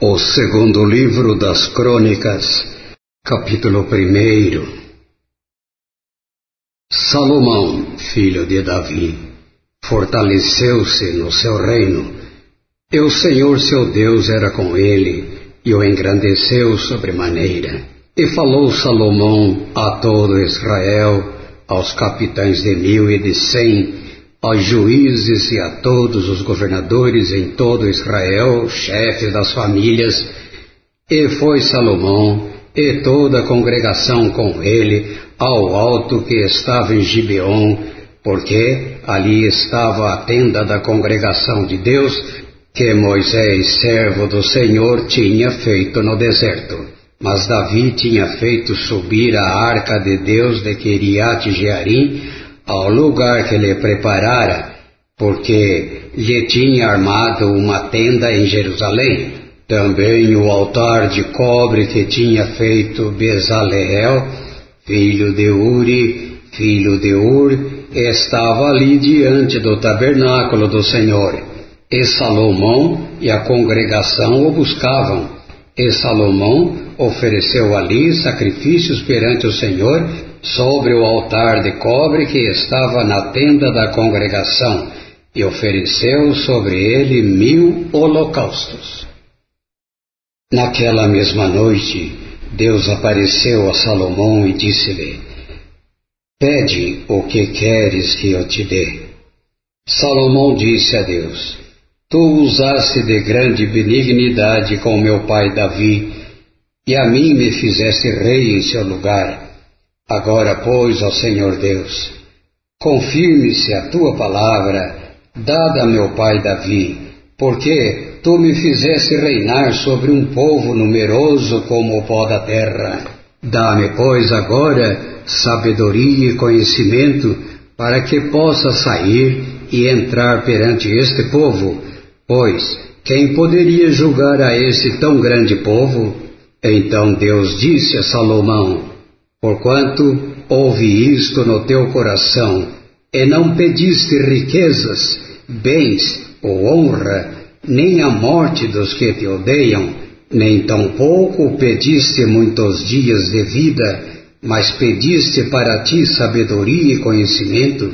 O segundo livro das Crônicas, capítulo 1 Salomão, filho de Davi, fortaleceu-se no seu reino, e o Senhor seu Deus era com ele, e o engrandeceu sobremaneira. E falou Salomão a todo Israel, aos capitães de mil e de cem, aos juízes e a todos os governadores em todo Israel, chefes das famílias, e foi Salomão e toda a congregação com ele ao alto que estava em Gibeon, porque ali estava a tenda da congregação de Deus que Moisés, servo do Senhor, tinha feito no deserto. Mas Davi tinha feito subir a arca de Deus de Kiriat Jearim ao lugar que lhe preparara, porque lhe tinha armado uma tenda em Jerusalém. Também o altar de cobre que tinha feito Bezaleel, filho de Uri, filho de Ur, estava ali diante do tabernáculo do Senhor. E Salomão e a congregação o buscavam. E Salomão ofereceu ali sacrifícios perante o Senhor sobre o altar de cobre que estava na tenda da congregação, e ofereceu sobre ele mil holocaustos. Naquela mesma noite, Deus apareceu a Salomão e disse-lhe: Pede o que queres que eu te dê. Salomão disse a Deus: Tu usaste de grande benignidade com meu pai Davi, e a mim me fizeste rei em seu lugar. Agora, pois, ó Senhor Deus, confirme-se a tua palavra, dada a meu pai Davi, porque tu me fizeste reinar sobre um povo numeroso como o pó da terra. Dá-me, pois, agora sabedoria e conhecimento, para que possa sair e entrar perante este povo, pois quem poderia julgar a esse tão grande povo? Então Deus disse a Salomão: Porquanto ouvi isto no teu coração, e não pediste riquezas, bens ou honra, nem a morte dos que te odeiam, nem tampouco pediste muitos dias de vida, mas pediste para ti sabedoria e conhecimento,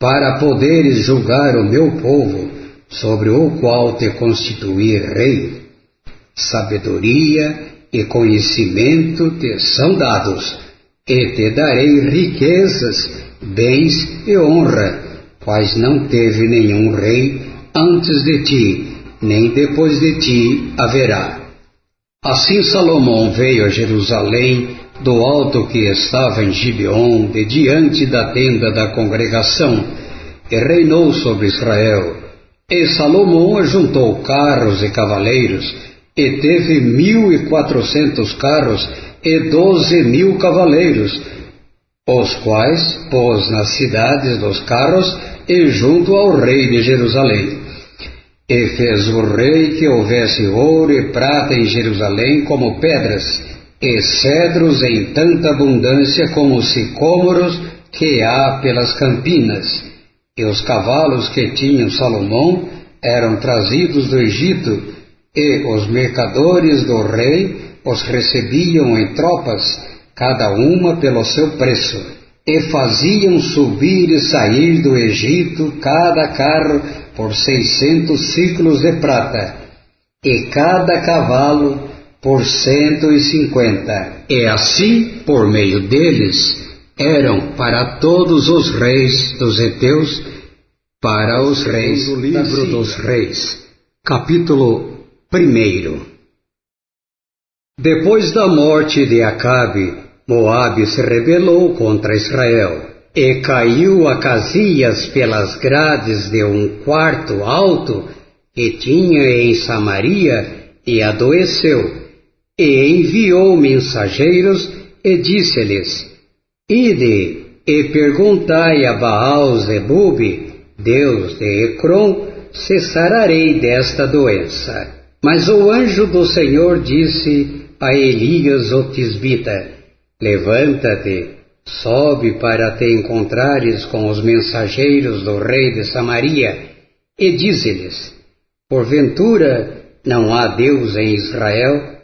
para poderes julgar o meu povo, sobre o qual te constituí rei. Sabedoria e conhecimento te são dados, e te darei riquezas, bens e honra, quais não teve nenhum rei antes de ti, nem depois de ti haverá. Assim Salomão veio a Jerusalém do alto que estava em Gibeon, de diante da tenda da congregação, e reinou sobre Israel. E Salomão ajuntou carros e cavaleiros, e teve mil e quatrocentos carros e doze mil cavaleiros, os quais pôs nas cidades dos carros e junto ao rei de Jerusalém. E fez o rei que houvesse ouro e prata em Jerusalém como pedras, e cedros em tanta abundância como os sicômoros que há pelas campinas. E os cavalos que tinham Salomão eram trazidos do Egito, e os mercadores do rei os recebiam em tropas, cada uma pelo seu preço, e faziam subir e sair do Egito cada carro por seiscentos ciclos de prata, e cada cavalo por cento e cinquenta. E assim, por meio deles, eram para todos os reis dos heteus, para os reis do livro dos reis. Capítulo 1 depois da morte de Acabe, Moabe se rebelou contra Israel e caiu a Casias pelas grades de um quarto alto que tinha em Samaria e adoeceu. E enviou mensageiros e disse-lhes: Ide e perguntai a Baal Zebub, Deus de Ecrom, se sararei desta doença. Mas o anjo do Senhor disse a Elias o Tisbita: Levanta-te, sobe para te encontrares com os mensageiros do rei de Samaria, e dize-lhes: Porventura não há Deus em Israel,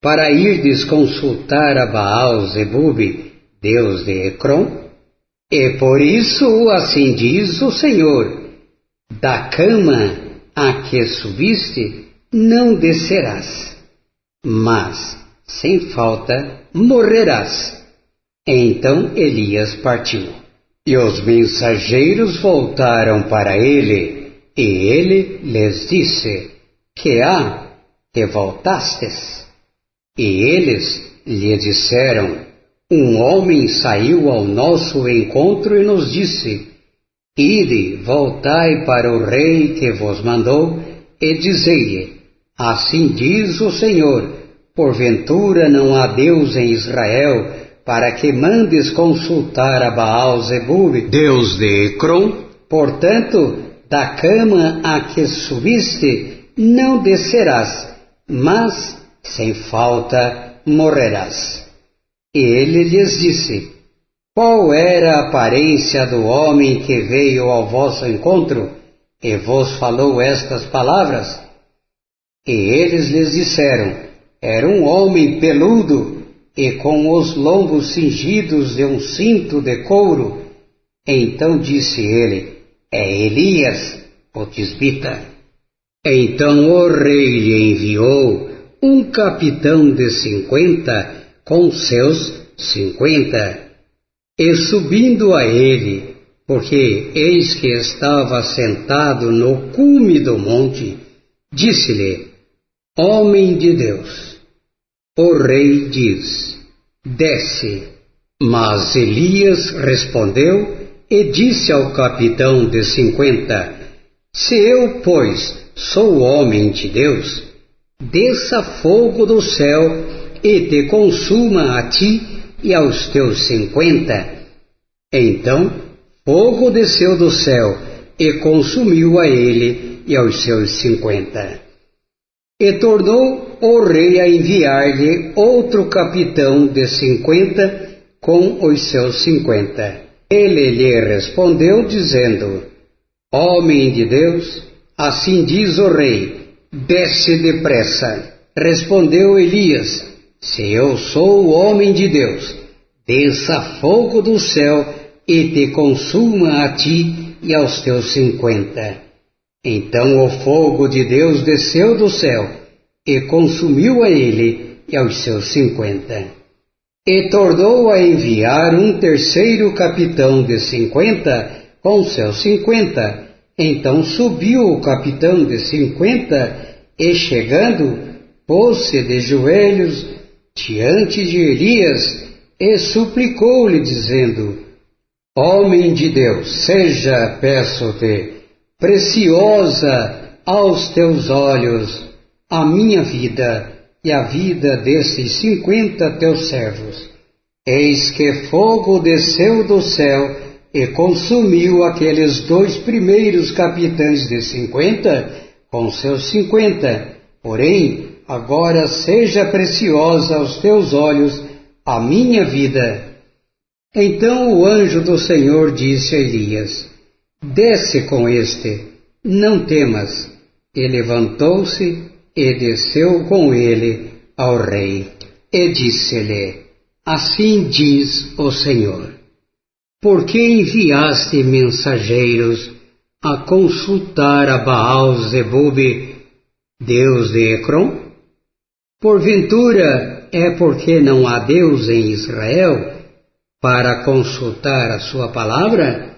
para irdes consultar a Baal Zebub, Deus de Ecrom? E por isso assim diz o Senhor, da cama a que subiste não descerás, mas, sem falta, morrerás. Então Elias partiu. E os mensageiros voltaram para ele, e ele lhes disse: Que há que voltastes? E eles lhe disseram: Um homem saiu ao nosso encontro e nos disse: Ide, voltai para o rei que vos mandou, e dizei-lhe: Assim diz o Senhor: Porventura não há Deus em Israel, para que mandes consultar a Baal Zebub, Deus de Ecrom? Portanto, da cama a que subiste, não descerás, mas, sem falta, morrerás. E ele lhes disse: Qual era a aparência do homem que veio ao vosso encontro e vos falou estas palavras? E eles lhes disseram: Era um homem peludo e com os lombos cingidos de um cinto de couro. Então disse ele: É Elias, o tisbita. Então o rei lhe enviou um capitão de cinquenta com seus cinquenta, e subindo a ele, porque eis que estava sentado no cume do monte, disse-lhe: Homem de Deus, o rei diz: Desce. Mas Elias respondeu e disse ao capitão de cinquenta: Se eu, pois, sou homem de Deus, desça fogo do céu e te consuma a ti e aos teus cinquenta. Então fogo desceu do céu e consumiu a ele e aos seus cinquenta. E tornou o rei a enviar-lhe outro capitão de cinquenta com os seus cinquenta. Ele lhe respondeu, dizendo: Homem de Deus, assim diz o rei, desce depressa. Respondeu Elias: Se eu sou o homem de Deus, desça fogo do céu e te consuma a ti e aos teus cinquenta. Então o fogo de Deus desceu do céu e consumiu a ele e aos seus cinquenta. E tornou a enviar um terceiro capitão de cinquenta com seus cinquenta. Então subiu o capitão de cinquenta e chegando, pôs-se de joelhos diante de Elias e suplicou-lhe, dizendo: Homem de Deus, seja, peço-te, preciosa aos teus olhos a minha vida e a vida desses cinquenta teus servos. Eis que fogo desceu do céu e consumiu aqueles dois primeiros capitães de cinquenta com seus cinquenta. Porém, agora seja preciosa aos teus olhos a minha vida. Então o anjo do Senhor disse a Elias: Desce com este, não temas. E levantou-se e desceu com ele ao rei. E disse-lhe: Assim diz o Senhor: Por que enviaste mensageiros a consultar a Baal Zebub, Deus de Ecrom? Porventura é porque não há Deus em Israel para consultar a sua palavra?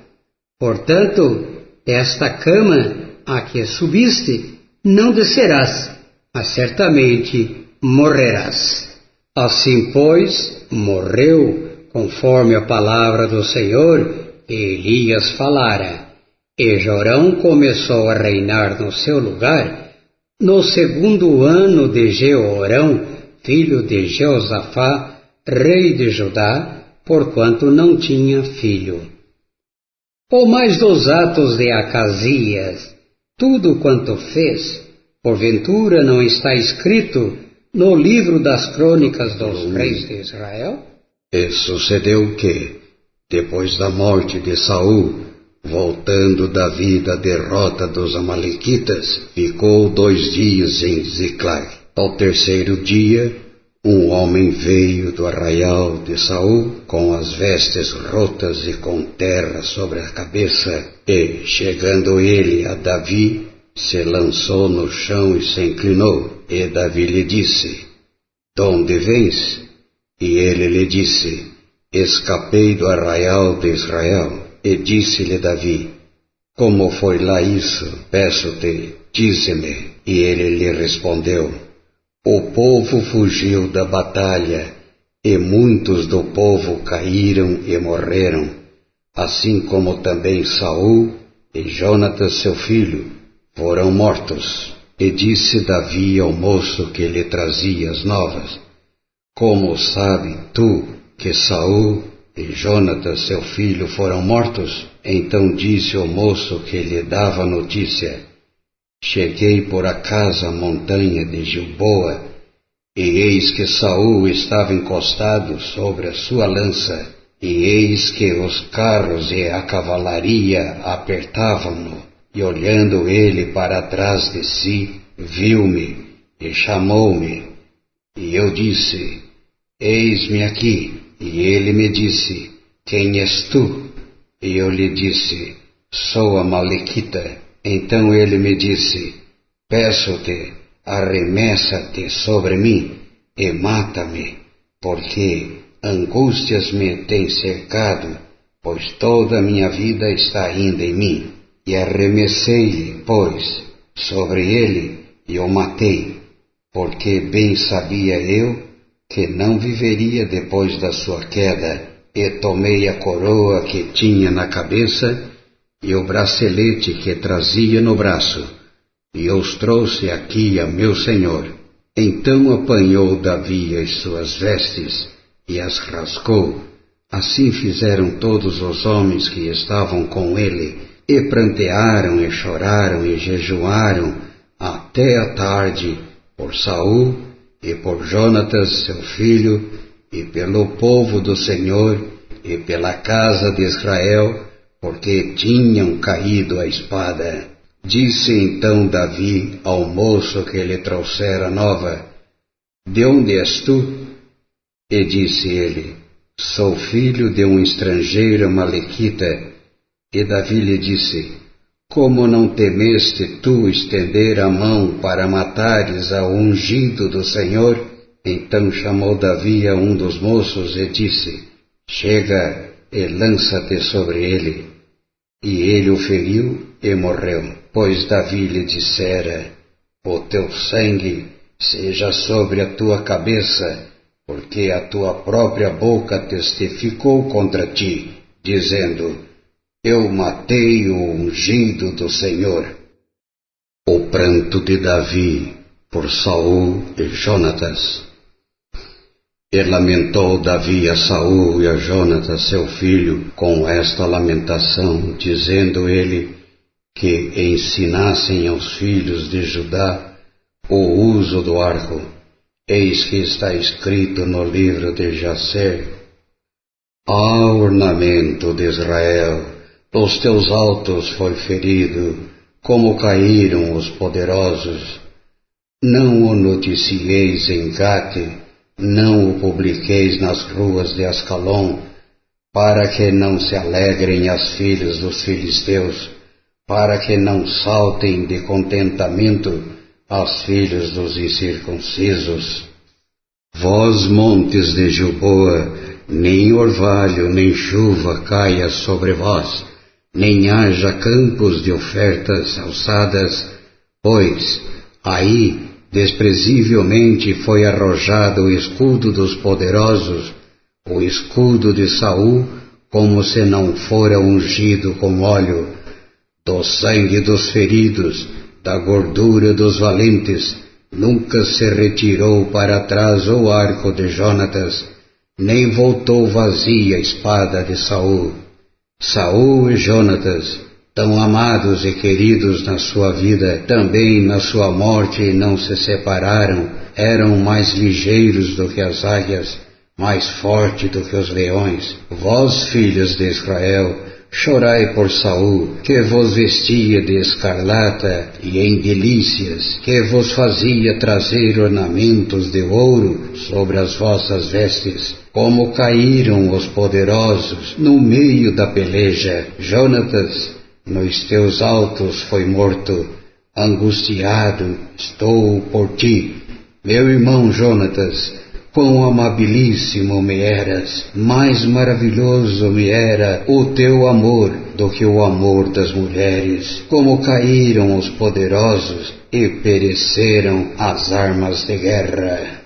Portanto, esta cama a que subiste, não descerás, mas certamente morrerás. Assim, pois, morreu, conforme a palavra do Senhor Elias falara. E Jorão começou a reinar no seu lugar, no segundo ano de Jeorão, filho de Jeosafá, rei de Judá, porquanto não tinha filho. Ou mais dos atos de Acasias, tudo quanto fez, porventura não está escrito no livro das crônicas dos reis de Israel? E sucedeu que, depois da morte de Saul, Voltando Davi da derrota dos Amalequitas, ficou dois dias em Ziclag. Ao terceiro dia, um homem veio do arraial de Saul com as vestes rotas e com terra sobre a cabeça, e, chegando ele a Davi, se lançou no chão e se inclinou. E Davi lhe disse: Donde vens? E ele lhe disse: Escapei do arraial de Israel. E disse-lhe Davi: Como foi lá isso? Peço-te, dize-me. E ele lhe respondeu: O povo fugiu da batalha, e muitos do povo caíram e morreram, assim como também Saul e Jonatas seu filho foram mortos. E disse Davi ao moço que lhe trazia as novas: Como sabe tu que Saul e Jonatas, seu filho, foram mortos? Então disse o moço que lhe dava notícia: Cheguei por acaso à montanha de Gilboa, e eis que Saul estava encostado sobre a sua lança, e eis que os carros e a cavalaria apertavam-no, e olhando ele para trás de si, viu-me e chamou-me, e eu disse: Eis-me aqui. E ele me disse: Quem és tu? E eu lhe disse: Sou a Malequita. Então ele me disse: Peço-te, arremessa-te sobre mim e mata-me, porque angústias me têm cercado, pois toda a minha vida está ainda em mim. E arremessei-lhe, pois, sobre ele e o matei, porque bem sabia eu que não viveria depois da sua queda, e tomei a coroa que tinha na cabeça e o bracelete que trazia no braço, e os trouxe aqui a meu senhor. Então apanhou Davi as suas vestes e as rascou. Assim fizeram todos os homens que estavam com ele, e prantearam e choraram e jejuaram até a tarde por Saul e por Jonatas, seu filho, e pelo povo do Senhor, e pela casa de Israel, porque tinham caído a espada. Disse então Davi ao moço que lhe trouxera nova: De onde és tu? E disse ele: Sou filho de um estrangeiro malequita. E Davi lhe disse: como não temeste tu estender a mão para matares ao ungido do Senhor? Então chamou Davi a um dos moços e disse: Chega e lança-te sobre ele. E ele o feriu e morreu, pois Davi lhe dissera: O teu sangue seja sobre a tua cabeça, porque a tua própria boca testificou contra ti, dizendo: eu matei o ungido do Senhor. O pranto de Davi por Saul e Jonatas. E lamentou Davi a Saul e a Jonatas seu filho com esta lamentação, dizendo ele que ensinassem aos filhos de Judá o uso do arco. Eis que está escrito no livro de Jacer: Ó ornamento de Israel, dos teus altos foi ferido, como caíram os poderosos. Não o noticieis em Gate, não o publiqueis nas ruas de Ascalon, para que não se alegrem as filhas dos filisteus, para que não saltem de contentamento as filhas dos incircuncisos. Vós, montes de Juboa, nem orvalho nem chuva caia sobre vós, nem haja campos de ofertas alçadas, pois aí desprezivelmente foi arrojado o escudo dos poderosos, o escudo de Saul, como se não fora ungido com óleo, do sangue dos feridos, da gordura dos valentes, nunca se retirou para trás o arco de Jonatas, nem voltou vazia a espada de Saul. Saul e Jonatas, tão amados e queridos na sua vida, também na sua morte não se separaram, eram mais ligeiros do que as águias, mais fortes do que os leões. Vós, filhos de Israel, Chorai por Saul, que vos vestia de escarlata e em delícias, que vos fazia trazer ornamentos de ouro sobre as vossas vestes. Como caíram os poderosos no meio da peleja. Jonatas, nos teus altos foi morto. Angustiado estou por ti. Meu irmão Jonatas, Quão amabilíssimo me eras, mais maravilhoso me era o teu amor do que o amor das mulheres. Como caíram os poderosos e pereceram as armas de guerra.